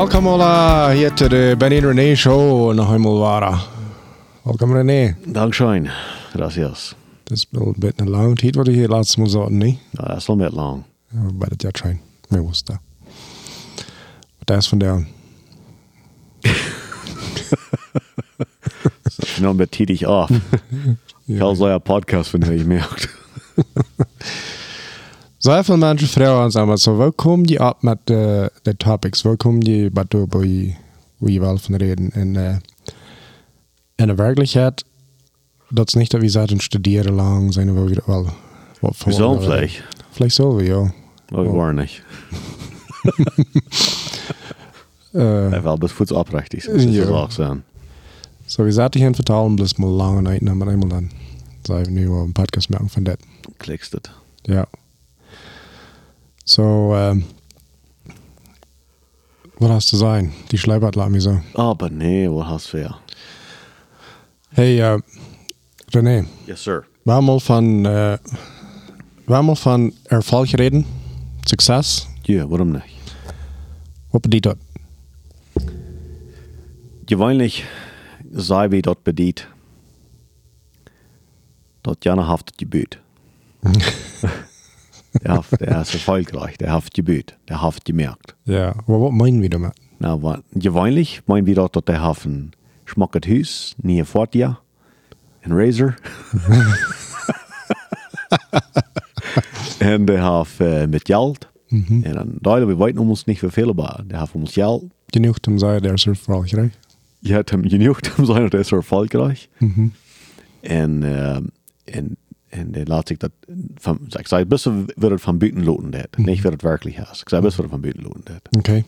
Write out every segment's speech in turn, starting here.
Welkom alla hier til det Benny René Show eenmaal waren. Welkom René. Dankschön. Gracias. Het is wel een beetje een lange tijd wat je hier laatst moest zaten, niet? Ja, dat is al met lang. Ja, jaar schijn. Meer was dat. Wat is vandaan? Noch mit tätig auf. Ich habe so einen Podcast von dir gemerkt. Zoveel mensen vragen ons allemaal zo, waar kom je op met de, de topics? Waar kom je bij toe waar je, waar je wel van reden? En uh, in de werkelijkheid, dat is niet dat we zaten studeren lang, zijn we weer wel wat Wir sollen vielleicht. Vielleicht zullen we, ja. Aber wir waren nicht. Ja, wel, bis voets. Das ist Ja. das auch sein. so, we zaten hier in vertalen, bloß mal lange Zeit, maar eenmaal dan zijn we nu een podcast maken van dat. Klickst het. Ja. So, ähm, wat hast du sein? Die Schleibert laat me zo. Aber nee, wat hast du ja? Hey, uh, René, Yes, sir. al van, uh, we hebben al van erfolg gereden, succes. Ja, warum nicht? Wat bedoelt dat? Gewöhnlich sei wie dort bedient. Dort Jana haftet gebüht. der, haft, der ist erfolgreich, der haft gebüht, der haft gemerkt. Ja, maar wat meinen we daarmee? Nou, wat, gewöhnlich meinen wir dort, dass der Hafen schmackert Hus, nie fort ja, ein Razor. en der Haf äh, mit Geld. En dan Deutschland, wir weten uns nicht wie viel, aber der Haf uns Geld. Genoeg om zei, daar is erfolgreich. Hem genug om zijn dat is erfolgreich. En, äh, en, en der laat zich dat van, ik zei, best wird het van buiten loten dat. Niet wird het werkelijk is. Ik zei, best wird het van buiten loten dat. Okay.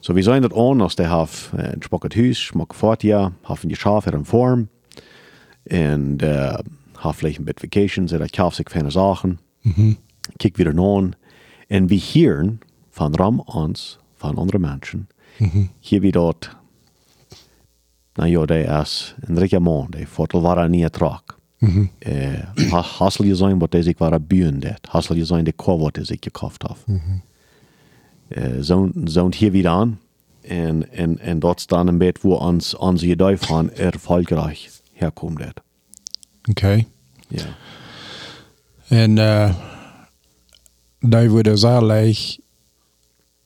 So, wir sehen das an, dass der hat ein schmackes Haus, schmack fort ja, hat ein Schaf in Form und äh, hat vielleicht ein bisschen Vacations, er kauft sich feine Sachen, kickt wieder an und wir hören von Ram uns, von anderen Menschen, hier wie dort, na ja, der ist ein reicher Mann, der Vorteil war er nie ertrag. Äh, ha- Hassel gesehen, was der sich war bühen det, Hassel der Korb, was der sich gekauft hat. Eh, zo'n zo'n hier wieder an. En, en, en dat dan een beetje waar ons, onze idee van erfolgreich herkomt. Dat. Okay. Ja. En uh, daar worden zalig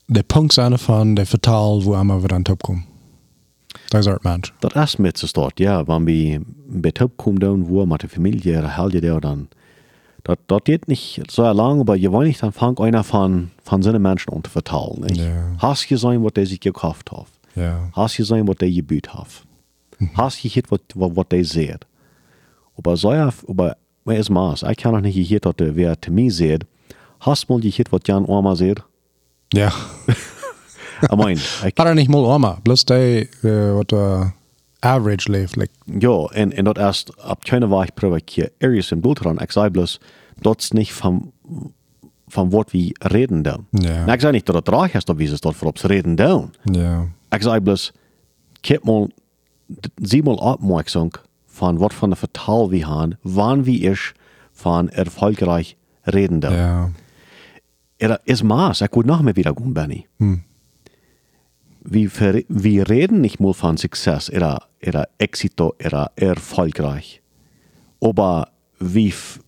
de punkt zijn van de vertaal waar we aan top komen. Dat is het mens. Dat is met start, ja. Wanneer we bij top komen doen, waar met de familie, de helje daar dan. Dat, dat geht nicht so lang, aber je nicht dann fang einer von, von seinen Menschen vertalen. Nicht? Ja. Hast gesehen, was der sich gekauft hat? Ja. Hast gesehen, was der gebüht hat? Hast gehört, was, was, der sieht? Aber so aber wer ist Maß? Ich kann auch nicht gehört, dass wer zu mir sieht. Hast mal gehört, was Jan Oma sieht? Ja. Ich ich, Maar niet mal oma. Plus die uh, wat uh, average leeft. Like, ja, en, en dat erst ab keine war ich provokiert. Areas im Bild dran. Ich sage bloß, dort nicht vom, vom Wort wie reden da. Ja. Na, ich sage nicht, dass das reich ist, wie es dort vor reden da. ja. Ich sage bloß, kijk mal, sieh mal Abmerksam von was von der Vertal wir haben, wann wie ich von erfolgreich reden da. Ja. Er ist Maß, ich würde noch mehr wieder gehen, Benny. Wir, wir reden nicht mal von Success, oder, oder Exito, oder erfolgreich. Aber wir f-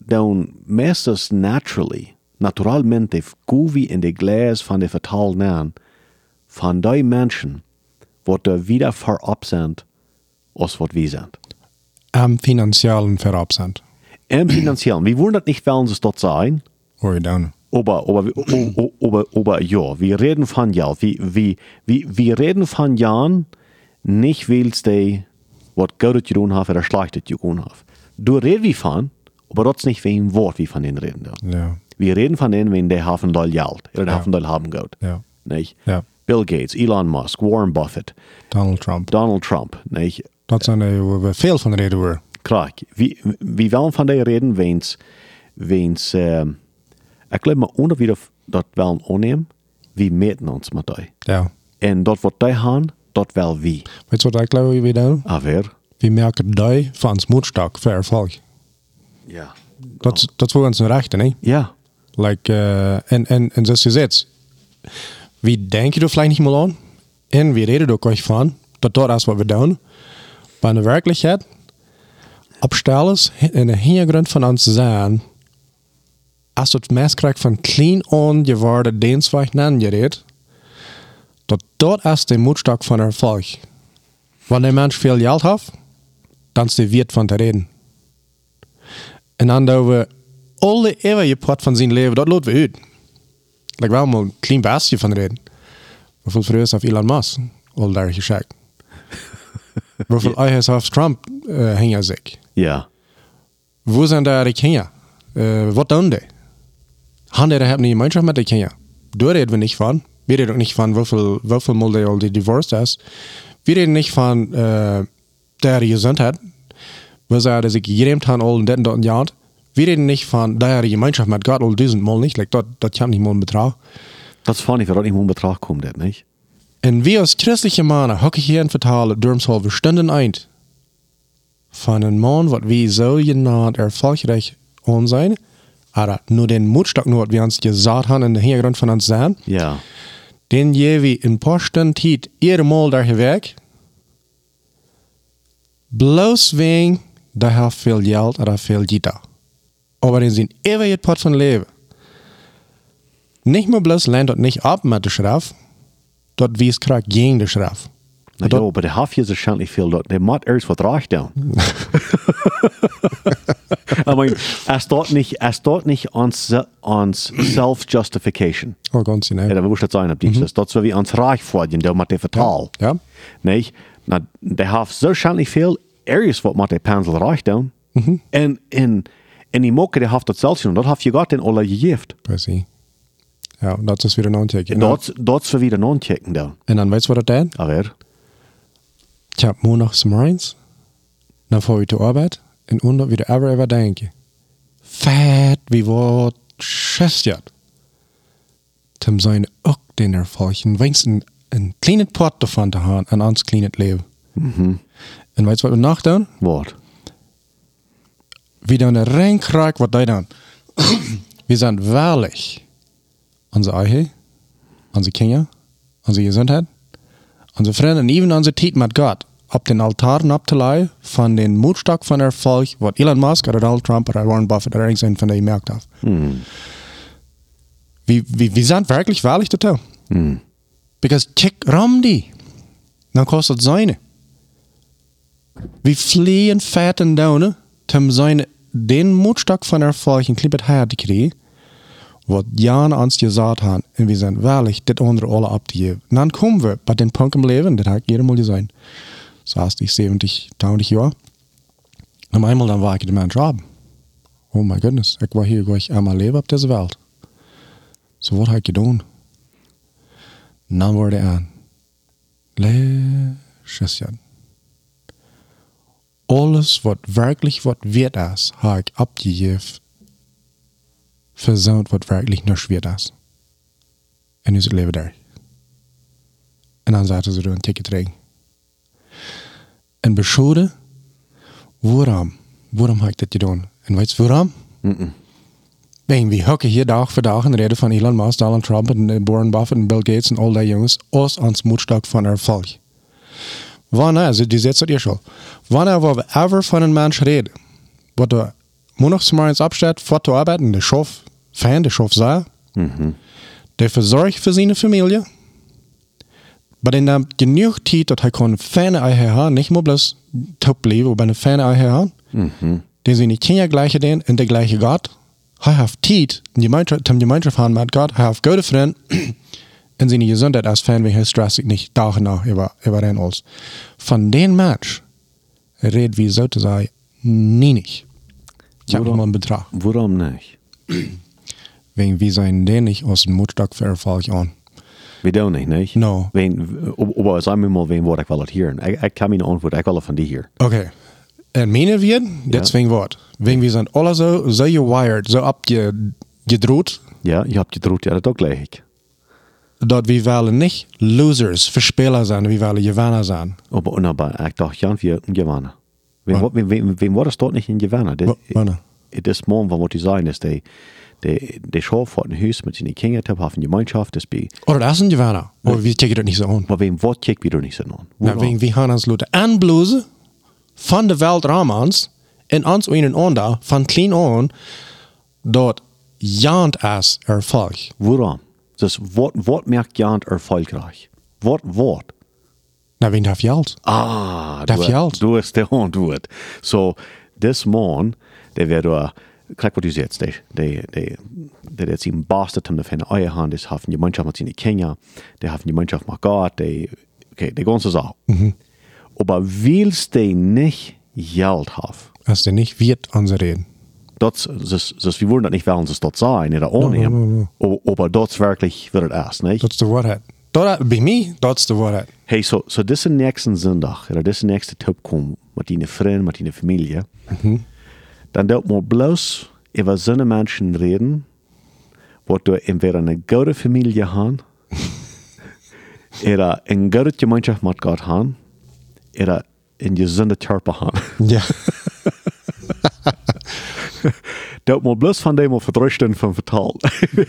dann meistens naturally, naturalmente, wie in die Gläser von der Vertal nähen, von den Menschen, die wieder vorab sind, als was wir sind. Am finanziellen verab sind. Im Finanziellen, wir wollen das nicht, wollen es dort sein, Hoor je aber, aber, aber, aber ja, wir reden von Geld. Wir, wir, wir, wir reden von Jan, nicht weil die, was Gutes getan haben oder Schlechtes getan haben. Du redest wie von, aber ist nicht wegen Wort, wie von denen reden. Ja. Wir reden von denen, wenn die haben doll Geld oder die haben doll haben Geld. Ja. Nicht? Ja. Bill Gates, Elon Musk, Warren Buffett, Donald Trump. Donald Trump. Nicht? Dat zijn er veel van reden hoor. Klar, wie, wie wollen von der reden, wenn's, wenn's, ähm, ich glaube, mal ohne wieder das wollen annehmen, wie meten uns mit euch. Ja. En dat wat die haben, dat wel wie. Weet je wat ik geloof we doen? Aber, We merken die van ons moedstak voor erfolg. ja. Dat, is- dat is voor ons een rechte, nee? Ja, Like, uh, en, en, en zoals je zegt, wie denk je er vielleicht niet meer aan? En we reden ook euch van dat dat is wat we doen. Maar in de werkelijkheid, opstellers in de hintergrund van ons zijn, als het krijgt van klein on geworden dienstweg nangereed, dat dat is de moedstok van erfolg. Wanneer een mens veel geld heeft, dan is de wiert van te reden. En dan doen we alle eeuwige pot van zijn leven, dat laten we uit. Like wel een klein beetje van reden. Hoeveel vreugde heeft Elon Musk al daar geschakt? Hoeveel eigen heeft Trump uh, hingen zich? Ja. Wo zijn daar de Kenia? Uh, wat doen die? Han die hebben niet gemeenschap met de Kenia? Daar reden we niet van. We reden ook niet van hoeveel, hoeveel mal al die divorced is. We reden niet van uh, der gezondheid. We zeggen dat ik gereemd han al in dit en dat jaar. We reden niet van der gemeenschap met God al duizendmal niet. Like, dat, dat kan niet mal in bedrag. Dat is funny, dat niet in betracht komt, dat niet? En wir als christliche Männer hocken hier in vertalen durmshalve Stunden ein. Von einem Mann, wat wie so genannt erfolgreich sein, aber nur den Mutstock nur, wir uns gesagt haben in der Hintergrund von uns sein, Ja. den je wie in Stunden Zeit ihre Mal daher weg, bloß wegen, da hat viel Geld oder viel Gita. Aber in zijn ewige Pot von Leben. Nicht mehr bloß lernt dort nicht ab mit der Schrift, dort wie es kriegt gegen die Schrift. Nou ja, maar de half je waarschijnlijk veel dat. De moet eerst wat raag doen. I mean, er staat niet, er staat niet ons, ons self-justification. Oh, ganz genau. Ja, dat moest het zijn op dienst. Dat is zo wie ons raag worden, dat met de vertaal. Ja. Nee, nou, de heeft zo waarschijnlijk veel ergens wat met de pensel raag doen. En, en, en die mokken, die heeft dat zelfs doen. Dat heeft je gehad in alle gegeven. Precies. Ja, dat is weer een ontdekking. En dat, dat is weer een aanchecken dan. En dan weet je wat dat is? Aber, Ich hab montags morgens, dann fahr ich zur Arbeit und unter wieder ever ever denke. Fett, wie wat schestert. Zum sein auch den Erfolgen, wenigstens ein kleines Port davon zu haben, an uns kleines Leben. mhm. Und weißt du, was wir nachdenken? wat? Wie dann reinkriegt, was da dann. wir sind wahrlich unsere Eiche, unsere Kinder, unsere Gesundheit, unsere Freunde und even unsere Zeit mit Gott auf den Altaren abzuleihen von den Mutstock von Erfolg, was Elon Musk oder Donald Trump oder Warren Buffett oder irgendein von denen gemerkt hat. Mhm. Wir, wir, wir sind wirklich wahrlich total. Mhm. Because check ram die. Dan kostet seine. Wir fliehen fetten down, zum seine den Mutstock von Erfolg in Klippet her zu kriegen, was Jan uns gesagt haben, und wir sind wahrlich das andere alle abzugeben. Dann kommen wir bei den Punkt im Leben, das hat jeder mal gesagt. So hast ich 70, 80 Jahre. Und einmal dann war ich in meinem Job. Oh my goodness, ich war hier gleich einmal leben auf dieser Welt. So was habe ich getan? Dann wurde er an. Le Christian. Alles, was wirklich was wird habe ich abgegeben. Versaut, was wirklich nicht wird ist. Und nu leven daar. En dan zaten ze er een ticket ring. En beschoten, waarom? Waarom heb ik dat gedaan? En weet je waarom? Mhm. Ben, we hokken hier dag voor dag en reden van Elon Musk, Donald Trump en eh, Warren Buffett en Bill Gates en al die jongens als ons moedstok van erfolg. Wanneer, ze die zet het eerst al, wanneer we ever van een mens reden, wat de mondagsmorgens opstaat, voor te arbeiten, de schof, fan, de schof zei, Mhm. der verzorgt für seine Familie, aber den hat genug Zeit, dass er Fähne eier haben, nicht nur bloß top leben, aber Fähne eier haben, Mhm. den sie nicht Kinder gleiche den und der gleiche Gott. Hat Zeit, in die Gemeinschaft, haben mit Gott, er hat gute Freunde, und seine Gesundheit als Fan, wie er stressig nicht Tag und Nacht über, über den alles. Von den Mensch redet wie sozusagen nie nicht. Ich habe mal einen Betrag. Waarom niet? Wegen wie sein den nicht aus dem Mutstock für Erfolg an. We doen niet, nee? No. Wen, op, zeg me maar, wen word ik wel het hier? Ik, ik kan me een antwoord, ik wil het van die hier. Okay. En meinen wir, deswegen Wort. Wegen wir sind alle so, so gewired, so abgedroht, Ja, je hebt je droet, ja, dat ook leeg ik. dat wir wollen nicht Losers, Verspieler sein, wir wollen Gewinner sein. Aber, aber ik dacht, Jan, wir gewonnen. Wen, Wat? wen, wen, wen wordt het niet in gewonnen? Wa- Wanneer? das Morgen, wat die sagen, ist, die, die Schaf hat ein Haus mit seinen Kindern, die haben Gemeinschaft, das bei, Oder das sind die Werner. Oder wir checken das nicht so an. aber wem Wort kick wieder nicht so an. Ja, wegen wir haben uns Leute anblasen von der Welt Ramans en ons een en ander van klein aan dat jant as Erfolg. Woran? Dus wat, wat merkt Jan erfolgreich? Wat, wat? Na, wen darf geld? Ah, Dat du, geld. du hast der antwoord. So, this man, der wird da, kijk wat u zegt, der, der, der, der jetzt ihm bastet, um von eier Hand ist, haben Gemeinschaft mit seinen Kindern, der haben Gemeinschaft mit Gott, der, okay, die ganze Sache. Aber willst du nicht Geld haben? Als der nicht wird, onze reden. Dat, dus, dus we worden dat niet wel eens dat zijn, in de aannemen. Aber dat is wirklich, wird es erst, nicht? Dat is de waarheid. Dat, bij mij, dat is de waarheid. Hey, so, so deze nächsten Sonntag, oder deze nächste Tipp kommt mit deinen Freunden, mit deiner Familie, dann dort mal bloß über so eine Menschen reden, wo du entweder eine gute Familie haben, oder eine gute Gemeinschaft mit Gott haben, oder eine gesunde Körper haben. Ja. dort mal bloß von dem drei Stunden von vertalen.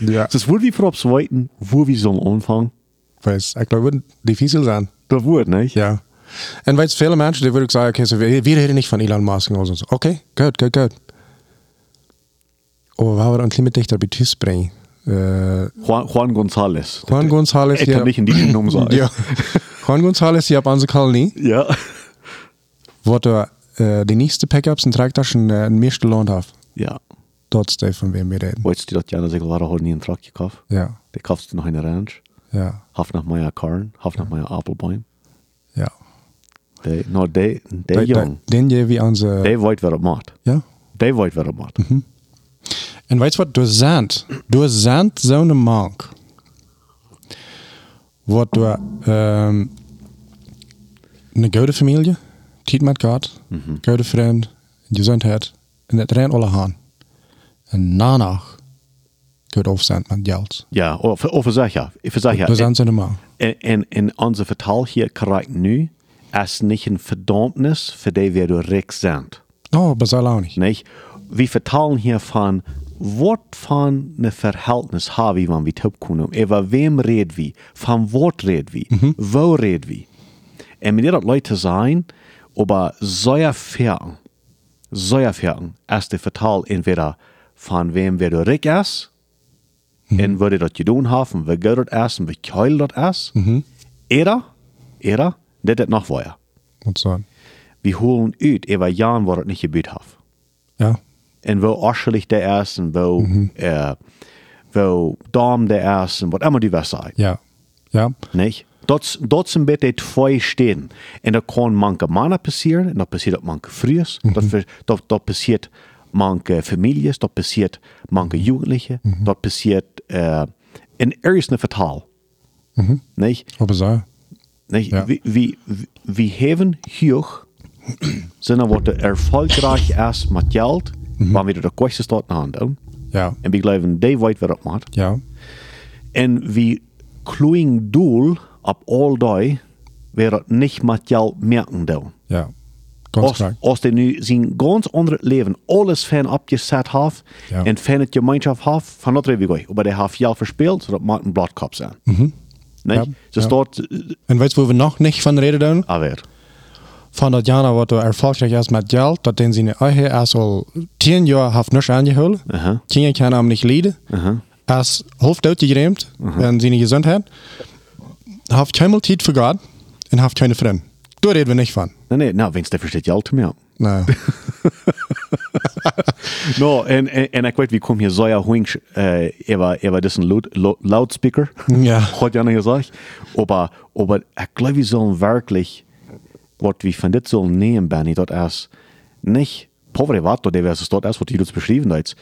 Ja. Das würde wie vorab zweiten, wo wir sollen anfangen. Ik geloof het difficil zijn. Das wird, nicht? Ja. En weet je, viele mensen die würden sagen, okay, so, wir, wir reden nicht von Elon Musk und so. Okay, gut, gut, gut. Oh, waar we dan een dichter bij thuis brengen. Uh, Juan, Juan González. Juan González, Ich ja. kann nicht in die Nummer sagen. ja. Juan González, die onze kolonie. Ja. Wordt er uh, de nieuwste pick-ups en tractaschen uh, een meeste loon af. Ja. Dat is de van wie we reden. Wolltest du dat Jana sich war heute nie einen Truck gekauft? Ja, Der kaufst du noch in der Ranch. ja, Haft nach meiner Karren, haft nach meiner Apfelbäume. ja. Der, no, der Da- da- jong. Den je wie onze... Der weet wer er macht. Ja. Der weet wer er macht. En weet je wat? Door zand. Door zand zo'n mank. Wordt door um, een goede familie, tijd met God, goede vriend, gezondheid, en het ren alle aan. En daarna goed opzend met geld. Ja, of, of zeg ja. Ik zeg ja. Door zand zo'n mank. En, en, en onze vertaal hier krijgt nu als niet een verdammnis voor die wir rijk zijn. Oh, dat zal ook niet. Nicht? Wir vertalen hier von, was von ne Verhältnis haben wir, wenn wir taub können. Über wem reden wir? Von was reden wir? Wo reden wir? Und wenn das Leute sein, aber sehr fern, sehr fern, als die vertal entweder von wem wir der Rick ist, und würde das getan haben, wie gut das ist wie keul das ist, oder, oder, das ist noch vorher. Wat zo. Wir holen uit über Jahren, wo das nicht gebüht hat. Ja. En wo Aschelig der ist und wo, äh, wo Dom der ist und was immer die was sei. Ja. Ja. Nicht? Dort, dort sind bitte zwei stehen. Und da kann manche Männer passieren, und da passiert auch manche Frühes, dort, dort, dort passiert manche Familien, dort passiert manche Jugendliche, dort passiert äh, in ersten Vertal. Nicht? Op zo. Ja. Wie, wie, wie hebben hier sind wat erfolgreich ist mit Geld, wann wir de kosten staat handelen. Ja. En we geloven, die weet wat het maakt. Ja. En we kloeien doel op all die, weer het niet met geld merken doen. Ja. Als, als die nu zijn ganz andere leven alles van opgezet heeft Ja. en van het gemeenschap heeft, van dat we goed. Maar die heeft geld verspeeld, zodat maakt een bladkop zijn. Mhm. Nee? Ja, Ze ja. staat, En weet je waar we nog niet van reden doen? alweer. van dat Jana wat er erfolgreich ist mit Geld, dat den seine Ehe erst al tien Jahre hat nichts angeholt. Aha. Kinder kann am nicht leiden. Aha. Erst halb tot geräumt, en seine Gesundheit. Hat keinmal Zeit für Gott und hat keine Freunde. Da reden wir nicht von. Nee, nee, nou, wens, die versteht geld meer. Nee. No, en, en, en ik weet, we komen hier zo ja hoing, äh, über diesen Laut, Laut, Loudspeaker. Ja. Hat ja nicht gesagt. Aber, aber ich glaube, wir sollen wirklich, was wir von dit sollen nehmen, Benny, dort erst nicht, povere wat, der es dort erst, was du uns beschrieben hast.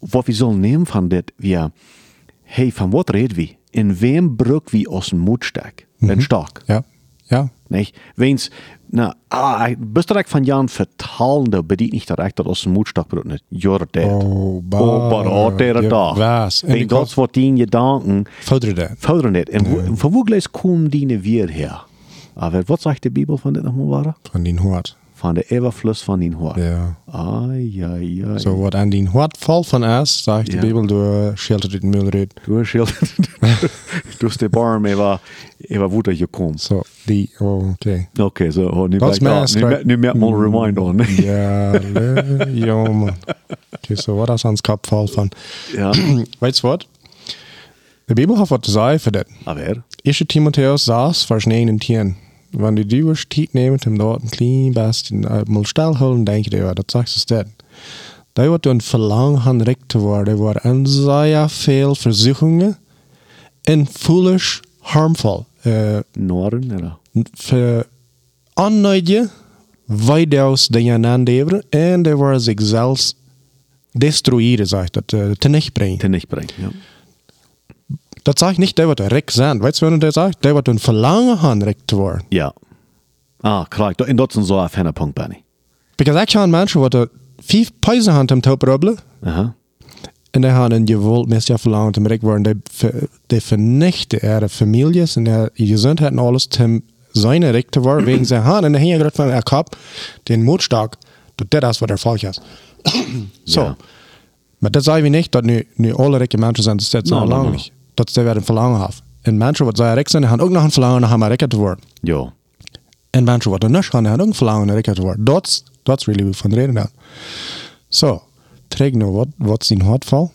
Was wir sollen nehmen von dit, wir, hey, von was reden wir? In wem brück wir aus dem Mut stark? Mhm. stark. Ja. Ja. Nicht? Wenn's, na, ah, direkt von Jan vertalende, bedient nicht direkt, dass aus dem Mutstock bedeutet nicht. You're dead. Oh, ba- oh but oh, der ja, da. was? En ik das, was die Gedanken Fodder dat. fördern nicht. Und wo, von wo gleich kommen die wir her? Aber was sagt die Bibel von dem nochmal, war? Von den Hort. Van de overvloed van die hart. Ja. Ai, ai, ai. So wat aan die hart valt van is, sagt Ja. die Bibel, du schildert den Müll red. Du hast schild. du hast den Barm über, über wo der gekommen. So, die, oh, okay. Okay, so, oh, nu, ben ik al- nu, nu een reminder aan. Ja, le- ja, man. Okay, so wat is ans kap valt van. Ja. Weißt du was? De Bibel hat was zu sagen für das. Aber, 1. Timotheus 6, Vers 9 und 10. Wenn du die wirst Zeit nehmen, um dort ein klein bisschen äh, mal stillhalten, denke ich dir, das sagst du das. Da wird ein Verlangen haben, recht zu werden, war ein sehr viel Versuchungen und foolish, harmful. Äh, Norden, oder? für Anneidje, weitaus dingen leveren en er war zich zelfs destrueren, sagt dat, uh, terecht brengen. Den nicht bringen, ja. Dat sagt nicht, der wird recht sein. Weißt du, wenn der sagt, der wird ein Verlangen haben, recht zu werden. Ja. Ah, klar. In dat is een zo fijne punt, Benny. Because ik kan mensen wat vijf pijzen haben om te proberen. Aha. En die een gewollt met ja verlangen om recht worden. Die, ver- die vernichten ihre families en ihre gezondheid en alles om zijn recht te worden. Wegen zijn hand. En dan heb je van er kap den Mutstark, dat dat is wat er falsch is. so. Ja. Maar dat zeggen we niet dat nu, nu alle rijke mensen zijn. Dat is No, no, no, lang no. niet. Dat ze weer een verlangen hebben. En mensen wat zij rijk zijn, die hebben ook nog een verlangen om rijk te worden. Ja. En mensen wat er niet gaan, die hebben ook een verlangen om rijk te worden. Dat dat is really hoe van reden dan. So, träg nu wat, wat zijn hartval.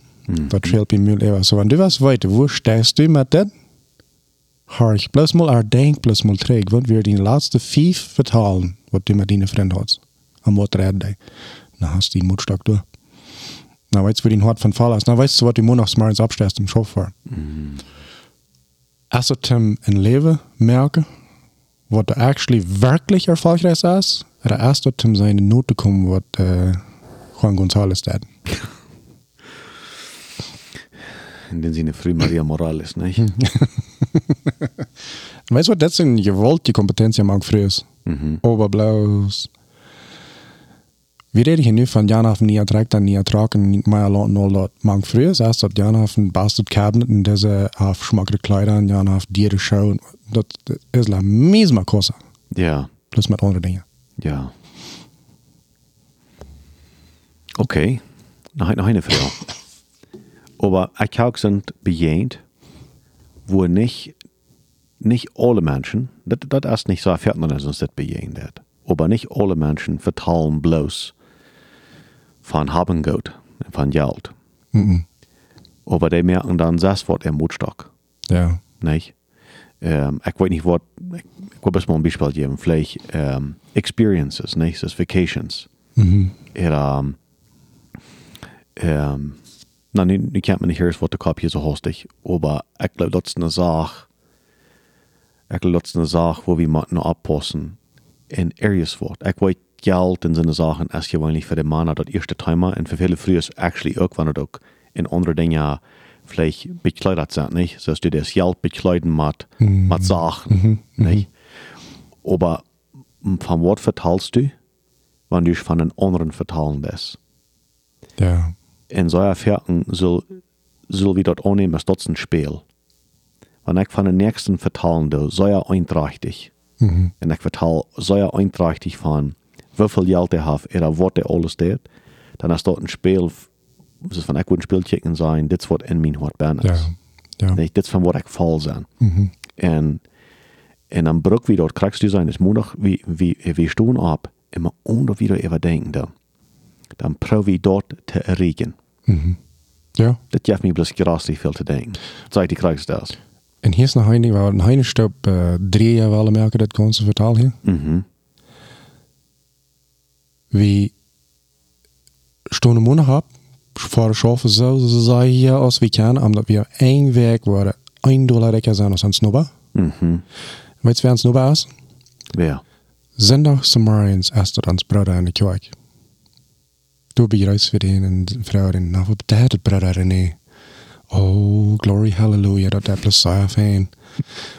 Dat scheelt bij mij even. So, wenn du was weten, wo stehst du met dat? Har ich bloß mal erdenk, bloß mal träg, wat wir die laatste vijf vertalen, wat du met die vriend had. En wat red die. Dan hast du die Mutstock durch. Na, weißt du, wo die Hort von Fall ist? Na, weißt du, was du montags morgens abstehst im Chauffeur? Als du im in Leben merken, was du actually wirklich erfolgreich ist, oder erst du zum seine Note kommen, was äh, Juan González dat. In den Sinne früh Maria Morales, nicht? Weißt du, was das sind gewollt, die Kompetenz am Anfang früher ist? Mhm. Oberblaus. Wir reden hier nu van Janhafen nie attrakt en nie attraken niet meer lot dat. Maar vroeger is dat Janhafen bastard cabinet en deze af schmakkere kleider en Janhafen dieren show. Dat is la misma cosa. Ja. Plus met andere dingen. Ja. Okay. Noch, noch eine Frage. Aber ich auch sind bejahend, wo nicht, nicht alle Menschen, das, das ist nicht so erfährt man das uns das bejahend hat. Aber nicht alle Menschen vertalen bloß von haben Geld, von Geld. Mhm. Aber die merken dann, das wird ein Mutstock. Ja. Nicht? Ähm, ich weiß nicht, was, ich, will mal ein Beispiel geben. Vielleicht ähm, Experiences, nicht? Das Vacations. Mhm. Eller, um, um, nou, nu, nu kan man niet hören, wat de kop hier zo hostig, aber ich glaube, das ist eine Sache, ich glaube, das ist eine Sache, wo wir mal noch abpassen, in Areas wird. Ich weiß, Geld in seine Sachen ist ja eigentlich für den Mann das erste Thema, und für viele früher ist actually irgendwann auch in andere Dinge vielleicht bekleidet sind, nicht? So dass du das Geld bekleiden mit, mit Sachen, nicht? Aber von Wort verteilst du, wenn du von den anderen vertalen lässt. Ja. En so erfährten soll, soll wie dort annehmen, ist das ein Spiel. Wenn ich von den nächsten vertalen do, so ja einträchtig. Mhm. Und ich vertal so ja einträchtig von, wie viel Geld er hat, oder was er alles tut, dann ist dort ein Spiel, was ist von ich ein Spiel checken sein, das wird in mein Hort bern Ja. ist. Ja. Das von was ich fall sein. Mhm. En, en am Brück, wie dort kriegst du sein, ist Montag, wie, wie, wie stehen ab, immer ohne wieder überdenken, dann, dann probier dort zu erregen. Mhm. Ja. Das geeft me bloß grassig viel zu denken. Seit die kriegst das. En hier is nog een waar een heine stop uh, drie jaar wel merken dat ganze vertaal hier. Mhm. Wie Stunde Monat hab, vor schaffen so, so sei hier aus wie kann, omdat wir ein Weg waren, ein Dollar rekker zijn als een snubber. Mhm. Weet je wer een snubber is? Wer? Zondag Samarians ist dat ans Bruder in de kerk. Du bereist für den und Frau den, na, wat betekent Bruder René? Oh, glory, hallelujah, dat dat plus fein.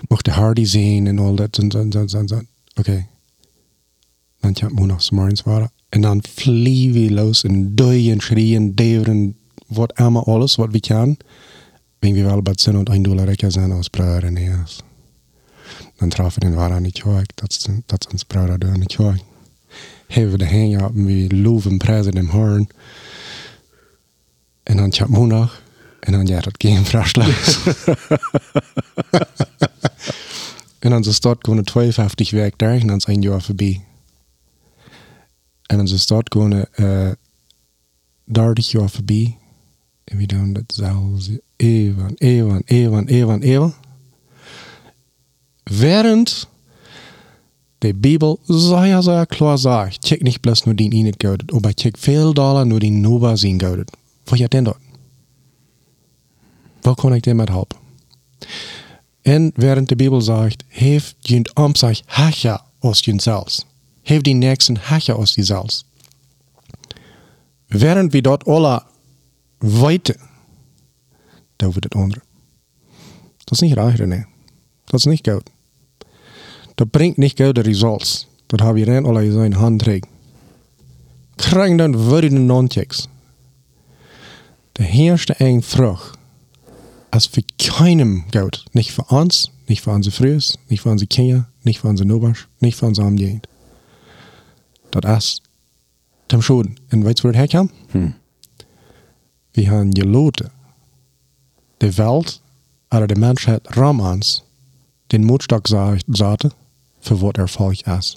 Mocht de Hardy zien en al dat en zo, zo, zo, zo. Oké. Dan kan Mondag Samarians waren. En dan vliegen we los en duien, schreien, deveren, wat allemaal alles wat we kan. Wenn wir bij zin und ein Dollar rekker zijn als Bruder René is. Dan trafen den Warer nicht hoch, das das uns Bruder da nicht hoch. hebben de hang op wie loven prijzen in hoorn. En dan tjap maandag. En dan ja, dat geen vrachtslag. en dan is dat gewoon 52 werk daar en dan een jaar voorbij. En dan is dat gewoon uh, 30 jaar voorbij. En we doen dat zelfs eeuwen, eeuwen, eeuwen, eeuwen, eeuwen. Während die Bibel sehr, sehr klar sagt, check nicht bloß nur den ihnen gaudet, aber check viel Dollar nur den Nova sehen gaudet. Wo ja denn dort? Wo kann ich dem mit helfen? Und während die Bibel sagt, hef jünt um sich Hacher aus jünt selbst. Hef die nächsten Hacher aus die selbst. Während wir dort alle weiter, da wird das andere. Das ist nicht reich, René. Das ist nicht gut. Dat brengt niet goede results. Dat heb je dan al in hand trägt. Krijg dan würdige non-checks. Der erste ein Frucht, als für keinem Geld, nicht für uns, nicht für unsere Frühs, nicht für unsere Kinder, nicht für unsere Nobasch, nicht für unsere Umgehend. Dem Schulden. Und weißt du, wo das herkam? Hm. Wir haben geloten, die Welt oder die Menschheit ram uns den Mutstock sagte, für wat erfolg is.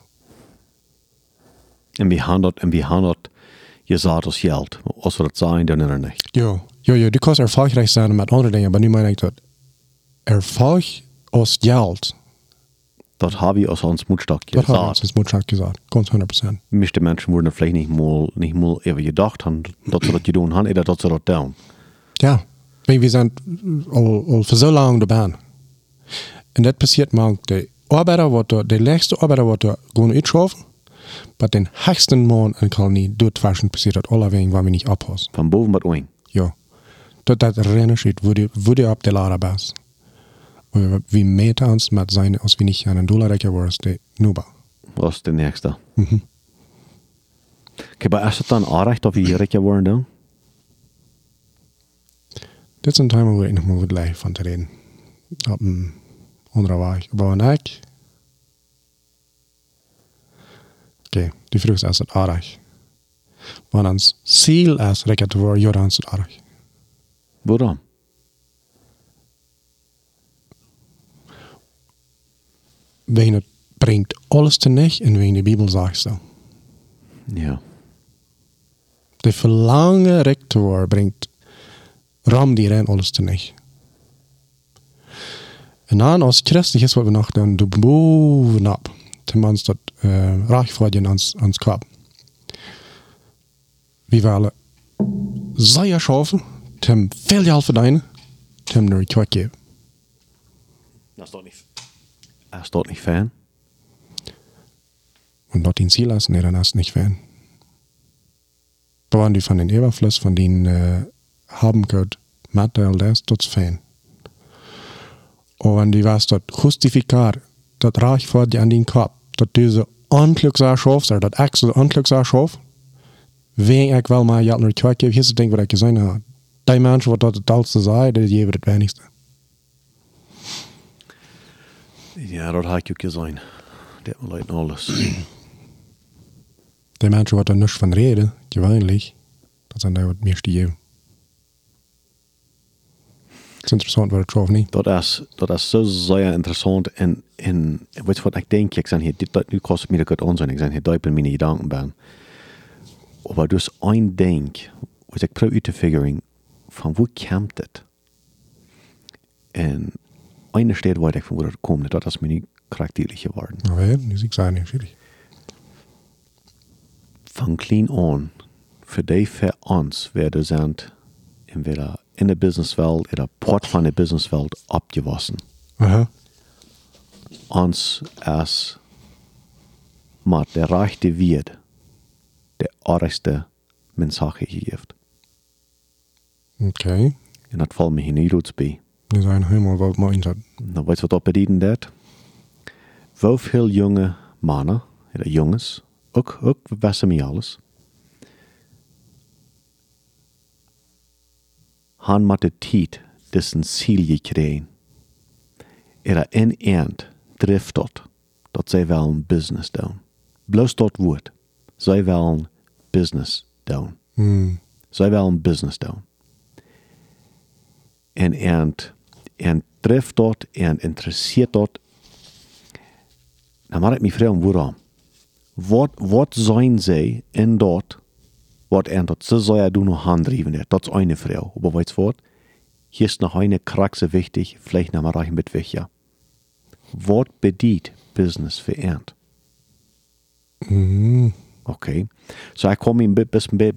En wie handelt, en wie handelt je zat als geld. Als we dat zijn, dan er niet. Ja, ja, ja, du kan erfolgreich zijn met andere dingen, maar nu meen ik dat erfolg als geld. Dat habe ich aus ons Mutstock gesagt. Das habe ich als Mutstock gesagt, ganz 100%. Meeste Menschen würden vielleicht nicht mal, nicht mal even gedacht haben, dass sie das getan haben, oder dass sie das tun. Ja, wir sind al, al für so lange dabei. Und das passiert manchmal arbeider wordt er, de laagste arbeider wordt er gewoon uitschoven. Maar den hoogste man en kolonie doet waschen passiert dat alle wegen waar we niet oppassen. Van boven tot onder? Ja. Dat dat rennen schiet, wo die, wo die op de We meten ons met zijn, als we niet aan een dollar rekken worden, de nuba. Dat is de nächste. Mhm. Kijk, maar is het dan aardig dat we hier rekken worden dan? Dit is een time ik nog maar wat van te reden. Op een onderweg. Belangrijk. Oké, okay. die vroeg is het aardig. Maar ons ziel is recht te worden, Jorans het aardig. Waarom? Wegen het brengt alles te nicht en wegen de Bibel zegt zo. Ja. De verlangen worden brengt ram die rein alles te nicht. En dan als christelijk is wat we nog doen, de bovenop. Tenminste, dat uh, raakvragen ans, ans kap. We willen zeer schaffen, tem veel geld verdienen, tem het kwart geven. Dat is toch niet, is toch niet fijn? Und dort ziehen lassen, nee, dann hast nicht fern. Waren die von den Überfluss, von denen äh, haben gehört, Material, das, dort Fan. Und die was dort justificar, dat reich voor die an den Kopf, dat diese dat ik zo ongeluksaarschof, wen ik wel maar jat naar twee keer, hier is het ding wat ik gezien heb. Die mensen wat dat het oudste zei, die geven het wenigste. Ja, dat heb ik ook gezien. Dat lijkt alles. Die mensen wat er niks van reden, gewöhnlich, dat zijn die wat meeste geven. is interessant wat ik geloof niet. Dat is, dat is zo zeer interessant. En, en weet je wat ik denk? Ik zeg hier, dit, nu kost het me goed onzin. Ik zeg hier, dat ben mijn gedanken ben. Maar dus een denk, wat ik probeer uit te figuren, van waar komt het? En eine steht waar ik van waar het komt, dat is me niet karakterlich geworden. Nou ja, zie ik zijn natuurlijk. Van klein aan, voor die voor ons werden zijn, entweder in der Businesswelt oder Port von der Businesswelt abgewaschen. Aha. Uns als mit der rechte wird der argste Mensache geeft. Okay. En dat valt me hier niet goed bij. Dat zijn helemaal wat mooi dat. Nou, weet je wat dat betekent dat? Hoeveel jonge mannen, jongens, ook, ook wissen me alles, han måtte tid dessen siljekrein. Era en ent driftot, dat zij wel een business doen. Bloos dat woord. zij willen business doen. Mm. Zij willen business doen. En, en, en treft dat en interesseert dat. Dan mag ik me vragen waarom. Wat, wat zijn zij in dat, wat en dat ze zou doen nog handrijven? Dat is een vrouw. Maar weet je wat? Hier ist noch eine Kraxe wichtig, vielleicht noch mal reichen mit welcher. Wat bedient business verernt? Mm. Okay. So ich komme ein bisschen bei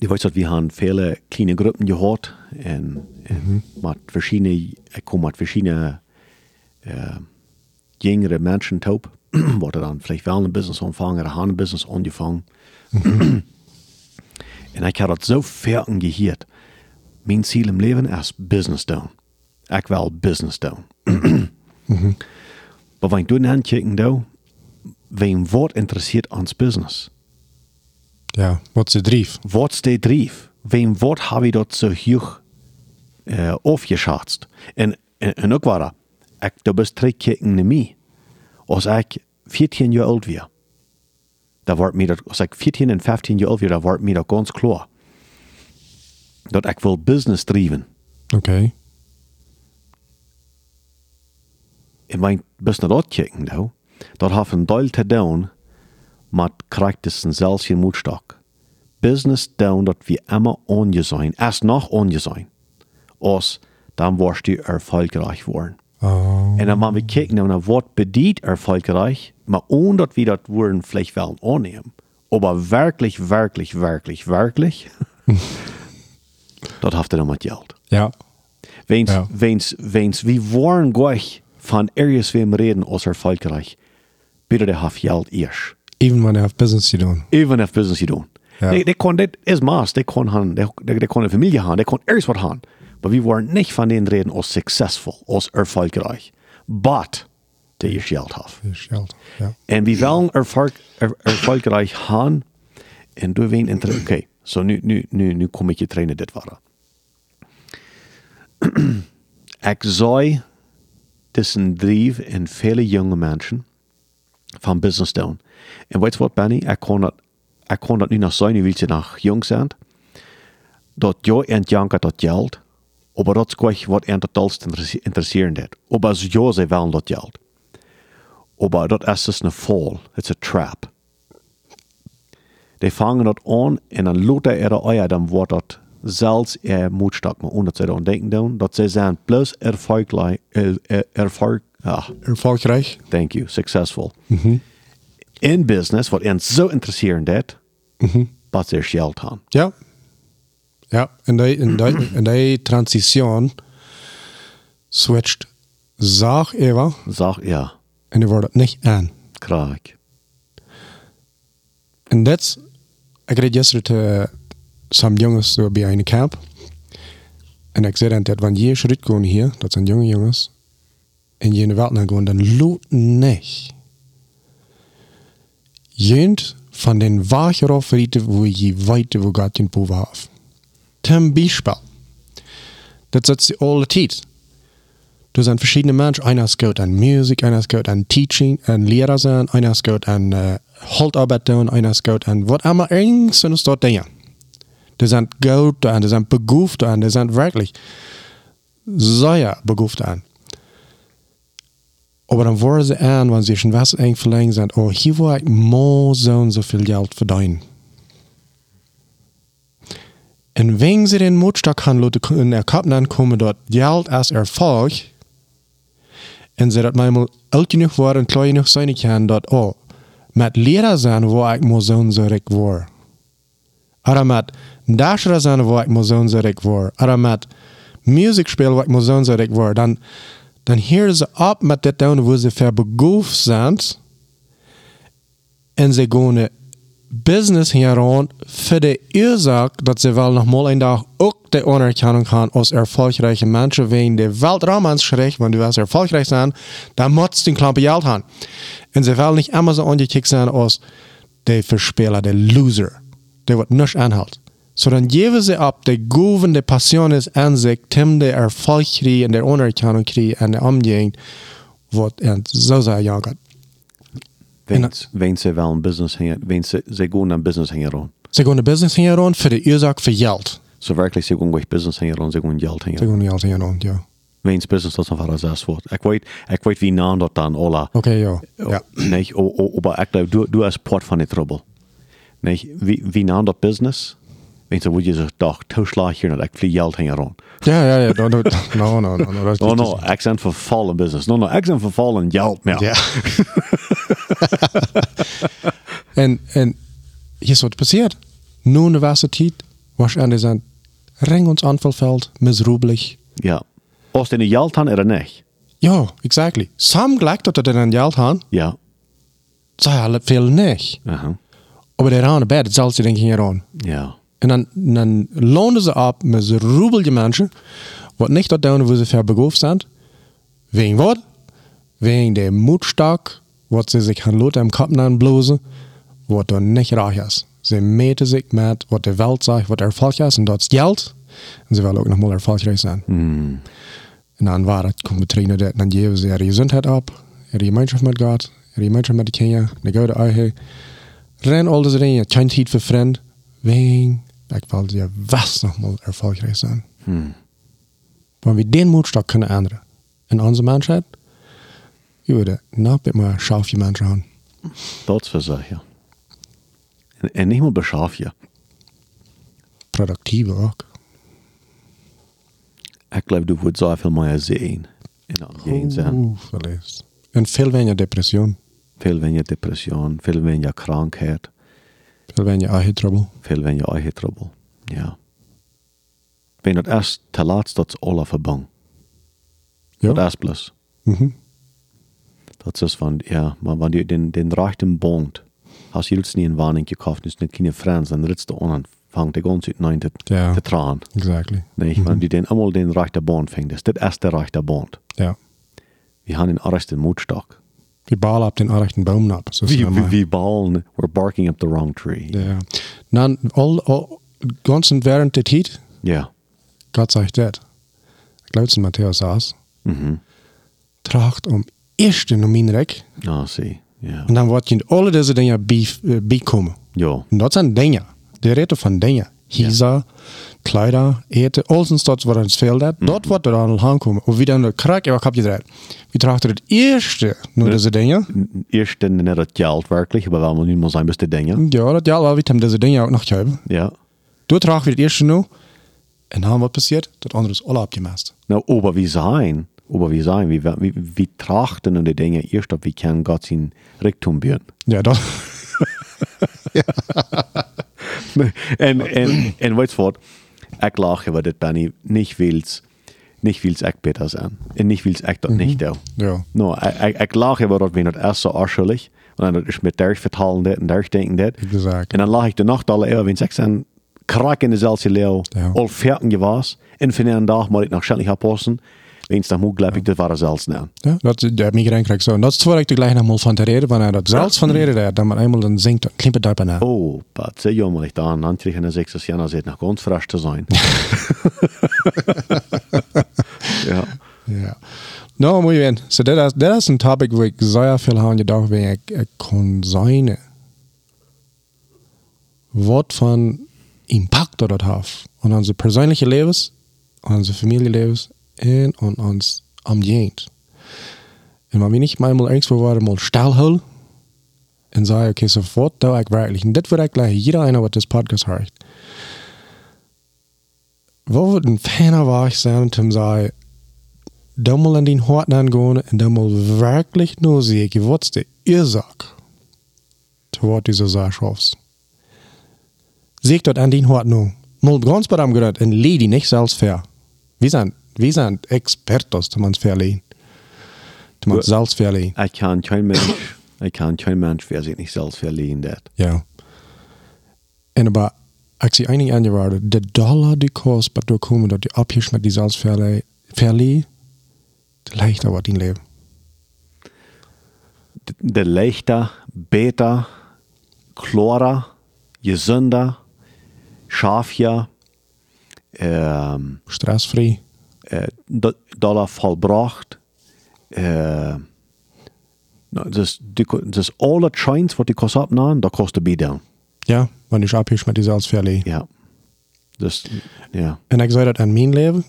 Du weißt, dass wir haben viele kleine Gruppen gehört und, und mit verschiedene, ich komme mit verschiedenen äh, jüngere Menschen taub, wo dann vielleicht wollen ein Business anfangen oder haben ein Business angefangen. und ich habe das so fair gehört. Mein Ziel im Leben ist Business doen. Ich will Business doen. Aber wenn du dann kicken, wem wat interessiert ans Business? Ja, wat ze drief. Wat is de drief? Wem wat habe ich dort so hoch äh, aufgeschätzt? Und, und, und auch war ich, du bist drei Kicken nicht mehr. Als ich 14 Jahre alt war, da war mir das, als ich 14 und 15 Jahre alt war, da war mir das ganz klar, dass ich will Business driven. Oké. En mijn best naar dat kijken, nou, dat heeft een deel te doen met karaktersen zelfs in moedstok. Business doen dat we immer onje zijn, erst nog onje zijn. Als dan worst du erfolgreich worden. Oh. En dan moeten we kijken naar wat bedient erfolgreich, maar ohne dat we dat woorden vielleicht wel annehmen. Aber wirklich, wirklich, wirklich, wirklich, dat heeft dan met geld. Ja. Wens, Ja. wens, wens, wie waren gleich von irgendwas wem reden als erfolgreich. Bitte der hat Geld erst. Even wanneer heeft business doen. Even if business you doen. Ja. Die, die kon, dit is maas, die kon han, die, die, die kon een familie haben, die kon ergens wat haben. Aber wir waren nicht von denen reden als successful, als erfolgreich. But, die ihr Geld geld. Ja. En we willen erfolg, er, erfolgreich gaan. En door inter... Oké, okay, so nu, nu, nu, nu kom ik je trainen dit waren. ik zou tussen drie en vele jonge mensen van business doen. En weet je wat, Benny? Ik kon dat, ik kon dat nu nog zijn, wil je nog jong zijn. Dat jij en janka dat geld, maar dat is wat en als interesseren dat. Maar als jij ze willen dat geld. Aber dat is dus een fall. It's a trap. Die fangen dat aan en dan laten er euer, dan wordt dat zelfs er moedstak, maar omdat ze dan denken doen, dat ze zijn plus erfolgreich, er, er, erfolg, ah, Erfolgreich. thank you, successful. In business, wat hen zo interesseren dat, wat ze geld hebben. Ja. Ja. En die, en die, en die transition switcht zaag even Zeg, ja, en die wordt niet aan. kraak. En dat ik reed gisteren te some jongens bij een camp. En ik zei dat wanneer je schritt hier, dat zijn jonge jongens, in de wereld naar gaan, dan loot niet. Jent van den Wacher auf weten, wo je weet wo Gott je boven heeft. Zum Beispiel, das setzt sie alle Zeit. Du sind verschiedene Menschen. Einer ist gut an Musik, einer ist gut an Teaching, an Lehrer sein, einer ist gut an äh, Handarbeit tun, einer ist gut an was immer irgend so ist dort Dinge. Die sind gut an, die sind begabt an, die sind wirklich sehr begabt an. Aber dann wollen sie an, wenn sie schon was eng verlängern sind, oh, hier war ich mal so und so viel Geld verdienen. Und wenn sie den Mutstock haben, in der Kappen dann kommen dort Geld als Erfolg, und sie dat manchmal alt genug waren und klein genug sein kann, dat oh, mit Lehrer sein, wo ich mal so und so recht war. Oder mit Dasher sein, wo ich mal so und so recht war. Oder mit Musik spielen, wo ich mal so und so recht war. Dann, dann hören sie ab mit das down, wo sie verbegabt sind, und sie gehen Business heran für die Ursache, dass sie noch mal ein Tag auch die Anerkennung haben als erfolgreiche Menschen, wenn die Weltraum schrecht, wenn du als erfolgreich sein, dann musst du den Klampe Geld haben. Und sie wollen nicht immer so angekickt sein als die Verspieler, der Loser, der wird nicht anhält. So dann geben sie ab, die Goven, die Passion ist an sich, Tim der Erfolg kriegt und der Anerkennung kriegt und der Umgehung, wird er so sehr jagert. Wenn, wenn sie wel een business wenn sie, sie gehen een business hingen rond. Ze gaan de business heen rond voor de oorzaak voor geld. So wirklich, sie gehen durch business hingen rond, sie gehen geld hingen. Ze gaan geld heen rond, ja. Wens business dat is nog wel zes wordt. Ik weet, ik weet wie naam dat dan alle. Oké, ja. Ja. Nee, o, o, maar ik geloof, du, du als part van die trouble. Nee, wie, wie naam dat business? Wens dan moet je zich toch toeslag hier, dat ik vlieg geld hingen rond. Ja, ja, ja. No, no, no, no. no, dat is No, niet- no, ik zijn vervallen business. No, no, ik zijn vervallen geld meer. Ja. en, en hier is wat passiert. Nun de was tijd, was aan zijn ring ons aanvalveld, miserabelig. Ja. Als die een geld hebben, er niet. Ja, exactly. Sam gelijk dat er een geld han, Ja. zei hij veel niet. Aha. Maar der aan de bed, zal ze denken hier aan. Ja. En dan, dan loonden ze op met miserabele mensen, wat niet dat doen wo ze ver begoofd zijn. Wegen wat? Wegen der Mutstak, wat ze zich gaan laten im Kopf aanblazen, wat dan niet raag is. Ze meten zich met wat de Welt zegt, wat erfolg is, en dat is geld. En ze willen ook nog mal erfolgreich zijn. Mm. En dan war het, komt betreden dat, dan geven ze er gezondheid op, er gemeenschap met God, er gemeenschap met de kinderen, de gouden eigen. Ren al deze dingen, geen tijd voor vriend, wegen, ik wil je vast nog mal erfolgreich zijn. Hmm. Maar we den moedstak kunnen ändern. In onze mensheid, je würde nog een maar schaafje mensen aan. Dat is voor zich, ja. En, en niet meer beschaaf je. Productieve ook. Ik geloof, du wordt zoveel meer zien. In dat geen zijn. Oeh, verleefd. En veel weniger depressie, Veel weniger depressie, veel weniger krankheid, veel weniger eigen trouble. veel weniger eigen trouble. Ja. Ben dat eerst te laat dat is alle verbang. Dat Ja. eerst plus. Mhm. Dat is van, ja, maar wanneer je den, den rechten bond, als je jetzt nie een warning gekauft, dus niet keine Friends, dann ritzt du an und fangt die ganze Zeit te, Ja. te trauen. Exactly. Nee, Mhm. wenn du den einmal den rechten Bond fängst, das ist der erste rechte Bond. Ja. Wir haben den ersten Mutstock. Wir balen op den rechten Baum ab. Wir. wie ballen, we're barking up the wrong tree. Ja. Dan, all, all, ganzen während der Zeit, Ja. Gott sagt das. Ich glaube, es Matthäus saß, Mhm. tracht om eerst een minrek. Ja, zie. Ja. En dan wordt je in alle deze dingen bij, eh, bijkomen. Ja. En dat zijn dingen. De reden van dingen. Hisa, Kleider, eten, alles dat wat ons veel dat. Dat wordt er aan aankomen. Of wie dan de krak, ja, wat heb je eruit? We trachten het eerste naar deze dingen. Eerst dan net het geld wirklich, aber wenn man nicht mal sein beste Dinge. Ja, dat ja, wel, we hebben deze dingen ook nog hebben. Ja. Toen trachten we het eerste nu. En dan wat passiert? Dat andere is alle opgemast. Nou, aber wie sein, aber wie sein, wie, wie, wie trachten und die Dinge erst, ob wie kann Gott sein Richtung bieten. Ja, dat. en, en, en weet je wat? Ik lach over dit, Benny. Niet wils, niet wils ik beter zijn. En niet wils ik dat niet doe. Ja. No, ik, ik, ik lach over dat we het eerst zo arschelig. En dan is met daar vertalen dit en daar denken dit. Exact. En dan lach ik de nacht alle eeuwen, wenn ik zijn krak in dezelfde leeuw, Ja. al veertien was. En van een dag moet ik nog schnell passen. Wens dan moet geloof ik dat waren zelfs nou. Ja, dat de migraine krijg ik zo. En dat is ik gleich nog mal van te reden, wanneer dat zelfs van reden dat, dan maar eenmaal dan zingt, dan klimpert dat bijna. Oh, Pat, sehr jammerlich da. An Antrichen der sechs Jahre sieht noch ganz frisch zu sein. ja. Ja. Nou, muy bien. So, dat is, dat is een topic waar ik zeer veel aan gedacht ben. Ik, ik kon zijn. Wat van impact dat dat heeft. Aan onze persoonlijke levens, aan onze familielevens en aan ons ambiënt. En maar we niet maar eenmaal ergens waren, mal stilhouden. En zei, oké, so wat doe ik werkelijk? En dit wordt ik gleich jeder einer, wat this podcast hoort. Wat wordt een fijner waar zijn, om zei, dan mal an den Horten angehen und dann mal wirklich nur sehen, was der Ursache toward dieser Sache schaffst. Seht dort an den Horten nur. Mal ganz bei dem gehört, und leh die nicht selbst fair. Wir sind, wir sind Expertos, die man es verlehen. Die man selbst verlehen. Ich kann kein Mensch, ich kann kein Mensch, wer sich nicht selbst verliehen dat. Ja. Und aber, ich sehe einige andere der Dollar, die kostet, was du kommst, dass die abhisch mit die selbst der leichter wird dein Leben. De leichter, beter, klarer, gesünder, scharfer, ähm, Stressfrei. Äh, do- Dollar vollbracht, äh, Nou, Dus, die, ko- dus alle trains wat die kost opnemen, dat kost de bieden. Ja, wanneer je abhiest met die zelfsverlie. Ja. Dus, ja. En ik zei dat in mijn leven,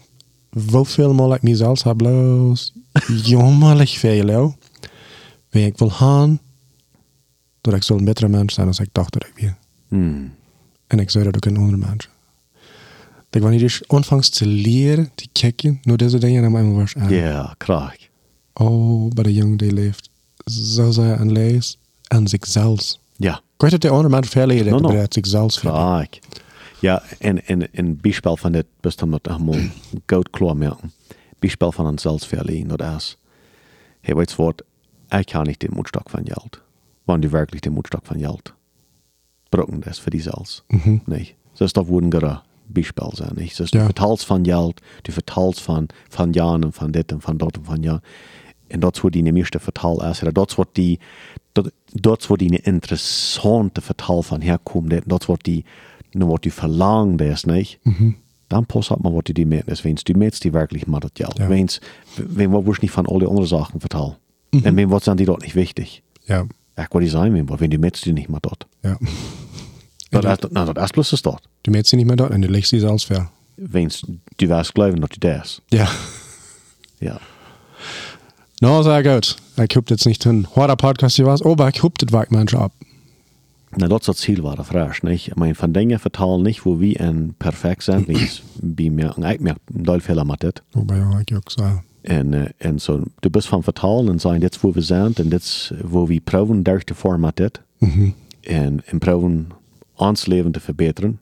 hoeveel mal ik mezelf heb los, jammerlijk veel, joh. Wie ik wil gaan, dat ik zo'n betere mens zijn als ik dacht dat ik weer. Hmm. En ik zei dat ook in andere mensen. Dat wanneer je aanvangt te leren, te kijken, naar deze dingen, dan mijn was aan. Ja, kraag. Oh, bij de jongen die leeft, zo zij en lees en zichzelf. Ja, Ik weet dat de andere mensen veel leren, No, no. het zichzelf. kraag. Ja, en, en een bijspel van dit best met helemaal goud klaar merken. Bijspel van een zelfsverleen, dat is. Hij weet wat, ik kan niet den Moedstok van geld. Wanneer du wirklich den Moedstok van geld brauchen das für die selbst. Mhm. Nicht? Das darf wohl ein Beispiel sein. Nicht? Das Ja. Du vertalst von Geld, du vertalst von, von Jahren und von dit und von dort und von ja. En dat is wat die meeste vertaal is. Dat is wat die, dat, dat is wat die interessante vertaal van herkomt. Dat is wat die, nou wat die verlangt is, niet? Mhm. Dan pas op maar wat die meet is. Wens die meet die wirklich mal das Geld. Ja. Wens, wen wat wordt niet van alle andere Sachen vertaal. En wen wat zijn die dort nicht wichtig. Ja, Ich wat die wen, wenn die meet die nicht mal dort. ja. Dat is, nou, dat is plus is dat. Mädst sie nicht mehr dort und du legst sie selbst ver. Wens, du wirst geloven dat die das. Ja. Ja. No, sehr gut. Ich hab jetzt nicht hin. Heute Podcast hier was, aber ich hab das manchmal ab. Nou, dat is het ziel waar de vraag, niet? Ik meen, van dingen vertalen niet hoe we en perfect zijn. Wie is bij mij, ik merk veel veel met dit. Wobei ja, ich auch so. En, en zo, du bist van vertalen en zijn, dit is waar we zijn en dit is waar we te vormen met dit. Mhm. En, en proberen ons leven te verbeteren.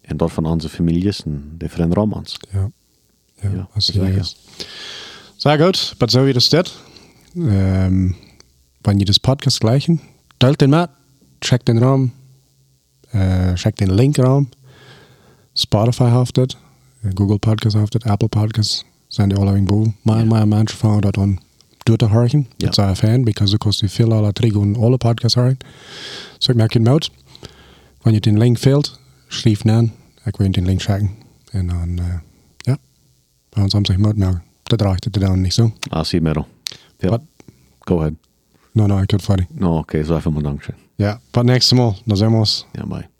En dat van onze families en de vrienden om ons. Ja. Ja, Ja, gut. ist. Sehr gut, aber so wie das steht. Ähm, wenn ihr das Podcast gleichen, teilt den mal, checkt den Raum, äh, checkt den Link Raum. Spotify haftet, Google Podcast haftet, Apple Podcasts, zijn die alle irgendwo. Maar, maar mensen van dat dan door te horen. Ja. Dat is fan, because kost je veel alle drie en alle podcasts horen. So ik merk je het uit. Wanneer je den Link fehlt, schrijf aan. Ik wil den Link checken. En dan, äh, ja, bei uns haben sich mal, na, das reicht das dann nicht so. Ah, zie middel. Ja. Go ahead. No, no, ich kann fertig. No, oké, zo even bedankt. Ja, but nächstes Mal, nos vemos. Ja, bye.